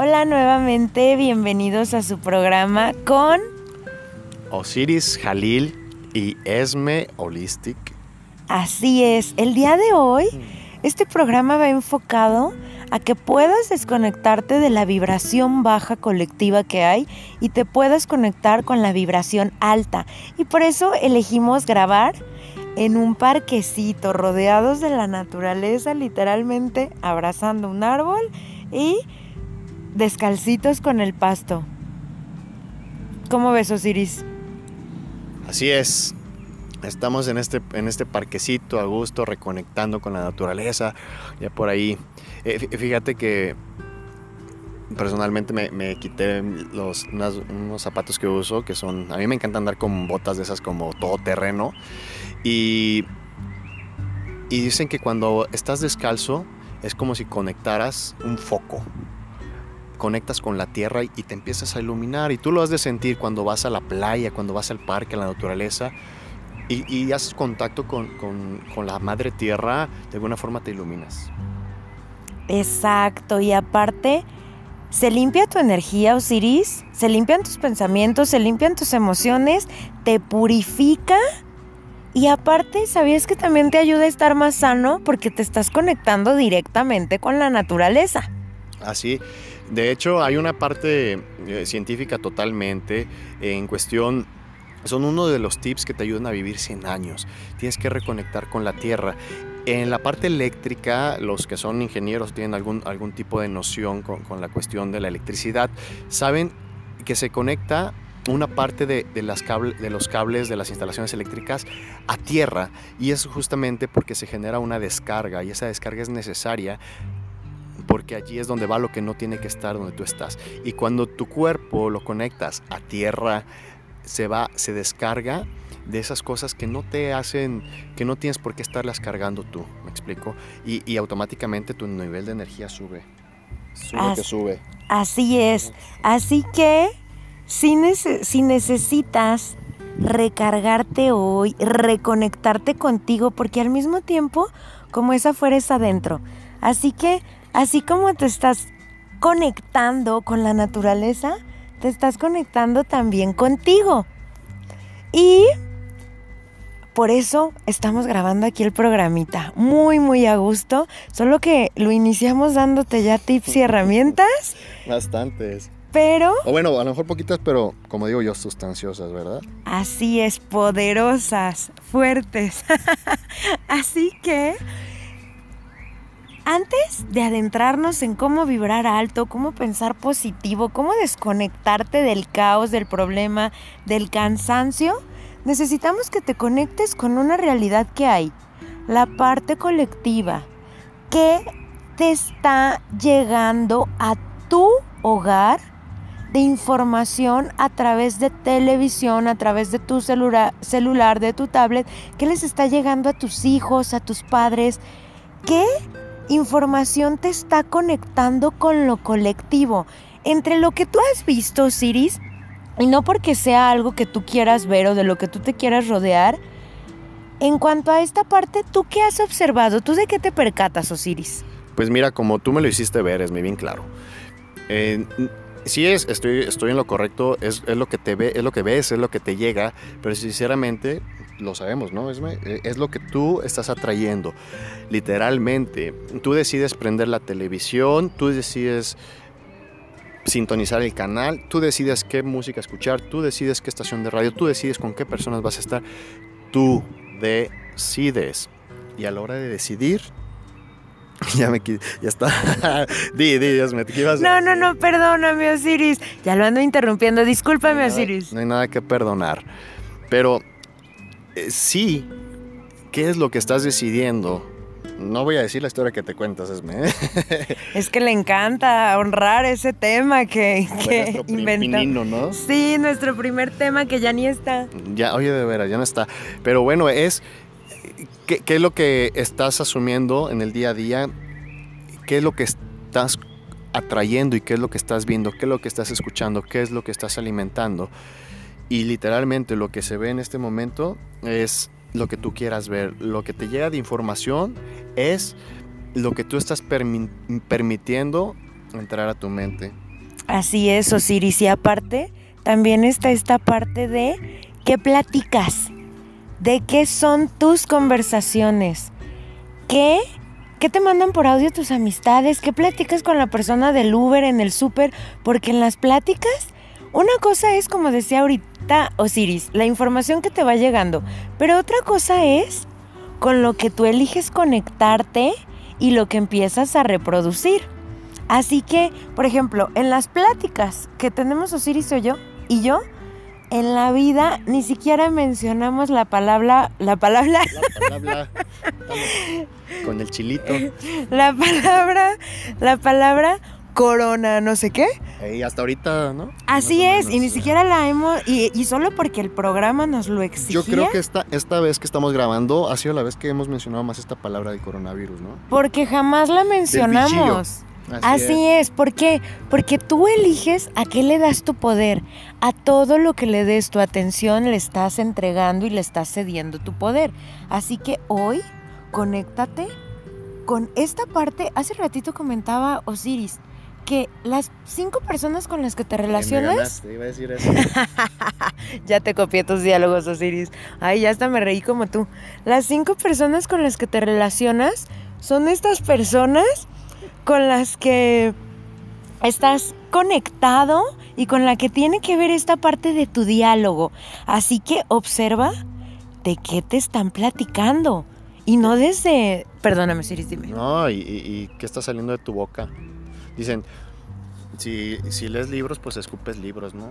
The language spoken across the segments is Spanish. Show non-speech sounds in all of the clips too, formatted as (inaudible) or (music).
Hola nuevamente, bienvenidos a su programa con Osiris Jalil y Esme Holistic. Así es, el día de hoy este programa va enfocado a que puedas desconectarte de la vibración baja colectiva que hay y te puedas conectar con la vibración alta. Y por eso elegimos grabar en un parquecito, rodeados de la naturaleza, literalmente abrazando un árbol y descalcitos con el pasto. ¿Cómo ves, Osiris? Así es. Estamos en este, en este parquecito a gusto, reconectando con la naturaleza. Ya por ahí. Eh, fíjate que personalmente me, quité los, unos zapatos que uso, que son. A mí me encanta andar con botas de esas como todo terreno. Y, y dicen que cuando estás descalzo es como si conectaras un foco conectas con la tierra y te empiezas a iluminar. Y tú lo has de sentir cuando vas a la playa, cuando vas al parque, a la naturaleza. Y, haces contacto con, con, la madre tierra, de alguna forma te iluminas. Exacto, y aparte, se limpia tu energía, Osiris, se limpian tus pensamientos, se limpian tus emociones, te purifica. Y aparte, ¿sabías que también te ayuda a estar más sano? Porque te estás conectando directamente con la naturaleza. Así, de hecho, hay una parte eh, científica totalmente en cuestión son uno de los tips que te ayudan a vivir 100 años. Tienes que reconectar con la tierra. En la parte eléctrica, los que son ingenieros tienen algún, algún tipo de noción con, la cuestión de la electricidad. Saben que se conecta una parte de, las de los cables de las instalaciones eléctricas a tierra y es justamente porque se genera una descarga y esa descarga es necesaria porque allí es donde va lo que no tiene que estar donde tú estás. Y cuando tu cuerpo lo conectas a tierra, se va, se descarga de esas cosas que no te hacen, que no tienes por qué estarlas cargando tú, ¿me explico? Y, automáticamente tu nivel de energía sube. Sube que sube. Así es. Así que si, si necesitas recargarte hoy, reconectarte contigo, porque al mismo tiempo, como es afuera, es adentro. Así que Así como te estás conectando con la naturaleza, te estás conectando también contigo. Y por eso estamos grabando aquí el programita. Muy, muy a gusto. Solo que lo iniciamos dándote ya tips y herramientas. (laughs) Bastantes. Pero... O bueno, a lo mejor poquitas, pero como digo yo, sustanciosas, ¿verdad? Así es, poderosas, fuertes. (laughs) Así que antes de adentrarnos en cómo vibrar alto, cómo pensar positivo, cómo desconectarte del caos, del problema, del cansancio, necesitamos que te conectes con una realidad que hay, la parte colectiva, que te está llegando a tu hogar de información a través de televisión, a través de tu celular, celular, de tu tablet, que les está llegando a tus hijos, a tus padres, que información te está conectando con lo colectivo. Entre lo que tú has visto, Siris, y no porque sea algo que tú quieras ver o de lo que tú te quieras rodear, en cuanto a esta parte, ¿tú qué has observado? ¿Tú de qué te percatas, Osiris? Pues mira, como tú me lo hiciste ver, es muy bien claro. Eh, sí es, estoy, estoy en lo correcto, es, es, lo que te ve, es lo que ves, es lo que te llega, pero sinceramente lo sabemos, ¿no? Es, eh, es lo que tú estás atrayendo, literalmente. Tú decides prender la televisión, tú decides sintonizar el canal, tú decides qué música escuchar, tú decides qué estación de radio, tú decides con qué personas vas a estar, tú decides. Y a la hora de decidir, (laughs) ya me ya está. (laughs) di, di, Dios me ¿qué ibas No, no, no, perdóname, Osiris. Ya lo ando interrumpiendo, discúlpame, Osiris. No hay nada que perdonar. Pero eh, sí, ¿qué es lo que estás decidiendo? No voy a decir la historia que te cuentas, Esme. (laughs) es que le encanta honrar ese tema que, que inventó. ¿no? Sí, nuestro primer tema que ya ni está. Ya, oye, de veras, ya no está. Pero bueno, es ¿qué, ¿qué, es lo que estás asumiendo en el día a día? ¿Qué es lo que estás atrayendo y qué es lo que estás viendo? ¿Qué es lo que estás escuchando? ¿Qué es lo que estás alimentando? Y literalmente lo que se ve en este momento es lo que tú quieras ver. Lo que te llega de información es lo que tú estás permitiendo entrar a tu mente. Así es, Osiris. Y aparte, también está esta parte de qué platicas, de qué son tus conversaciones, qué, qué te mandan por audio tus amistades, qué platicas con la persona del Uber en el súper, porque en las pláticas, una cosa es, como decía ahorita Osiris, la información que te va llegando, pero otra cosa es con lo que tú eliges conectarte y lo que empiezas a reproducir. Así que, por ejemplo, en las pláticas que tenemos Osiris y yo, y yo, en la vida ni siquiera mencionamos la palabra, la palabra, La palabra, (laughs) con el chilito. la palabra, la palabra corona, no sé qué. Y hasta ahorita, ¿no? Así es, y ni eh. siquiera la hemos, y, y solo porque el programa nos lo exigía. Yo creo que esta, esta vez que estamos grabando ha sido la vez que hemos mencionado más esta palabra de coronavirus, ¿no? Porque jamás la mencionamos. Así es. ¿por qué? Porque tú eliges a qué le das tu poder. A todo lo que le des tu atención le estás entregando y le estás cediendo tu poder. Así que hoy, conéctate con esta parte. Hace ratito comentaba Osiris que las cinco personas con las que te Me relacionas... ganaste, iba a decir eso. (laughs) ya te copié tus diálogos, Osiris. Ay, ya hasta me reí como tú. Las cinco personas con las que te relacionas son estas personas con las que estás conectado y con la que tiene que ver esta parte de tu diálogo. Así que observa de qué te están platicando. Y no desde... Perdóname, Osiris, dime. No, y, y- y qué está saliendo de tu boca. Dicen, si, si lees libros, pues escupes libros, ¿no?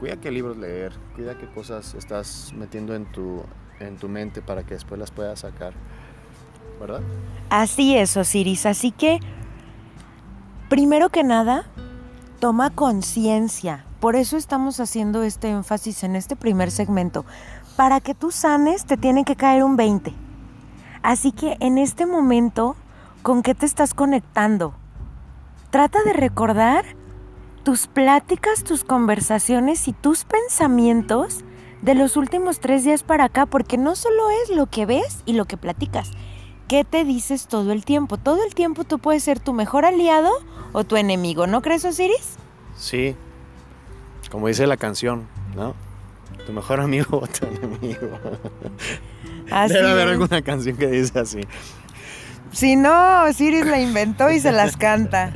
Cuida qué libros leer, cuida qué cosas estás metiendo en tu, en tu mente para que después las puedas sacar, ¿verdad? Así es, Osiris. Así que, primero que nada, toma conciencia. Por eso estamos haciendo este énfasis en este primer segmento. Para que tú sanes, te tiene que caer un 20. Así que en este momento, ¿con qué te estás conectando? Trata de recordar tus pláticas, tus conversaciones y tus pensamientos de los últimos tres días para acá, porque no solo es lo que ves y lo que platicas, ¿Qué te dices todo el tiempo? Todo el tiempo tú puedes ser tu mejor aliado o tu enemigo, ¿no crees, Osiris? Sí, como dice la canción, ¿no? Tu mejor amigo o tu (laughs) enemigo. Así Debe haber alguna canción que dice así. Si no, Osiris la inventó y se las canta.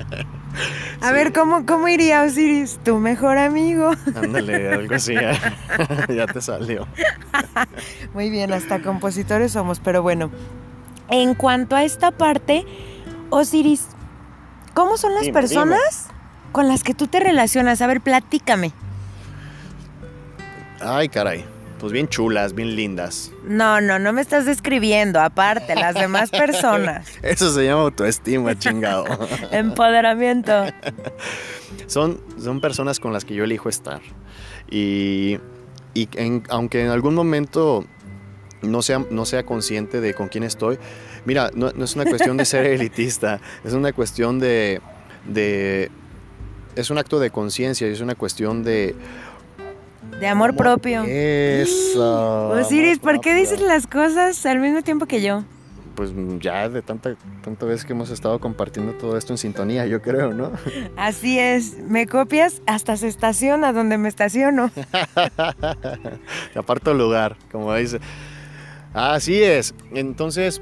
A Sí. ver, ¿cómo, ¿cómo iría Osiris? Tu mejor amigo. Ándale, algo así. ya (laughs) te salió. Muy bien, hasta compositores somos, pero bueno. En cuanto a esta parte, Osiris, ¿cómo son las Dime, personas con las que tú te relacionas? A ver, platícame. Ay, caray. Pues bien chulas, bien lindas. No, no, no me estás describiendo, aparte, las demás (laughs) personas. Eso se llama autoestima, chingado. (laughs) Empoderamiento. son, son personas con las que yo elijo estar. Y, y en- aunque en algún momento no sea, no sea consciente de con quién estoy, mira, no, no es una cuestión de ser (laughs) elitista, es una cuestión de... de es un acto de conciencia, es una cuestión de... De amor propio. Eso. Osiris, amor ¿por qué dices las cosas al mismo tiempo que yo? Pues ya de tanta, tanta vez que hemos estado compartiendo todo esto en sintonía, yo creo, ¿no? (laughs) Así es, me copias hasta se estaciona donde me estaciono. (laughs) Te aparto lugar, como dice. Así es. Entonces,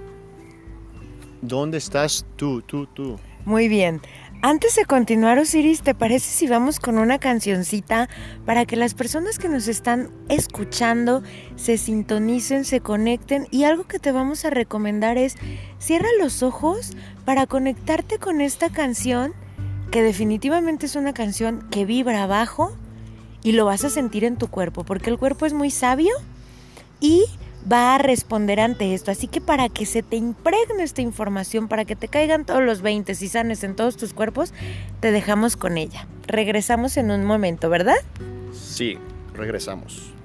¿dónde estás tú, tú, tú? Muy bien. Antes de continuar, Osiris, ¿te parece si vamos con una cancioncita para que las personas que nos están escuchando se sintonicen, se conecten? Y algo que te vamos a recomendar es cierra los ojos para conectarte con esta canción, que definitivamente es una canción que vibra abajo y lo vas a sentir en tu cuerpo, porque el cuerpo es muy sabio va a responder ante esto. Así que para que se te impregne esta información, para que te caigan todos los 20 y sanes en todos tus cuerpos, te dejamos con ella. Regresamos en un momento, ¿verdad? Sí, regresamos.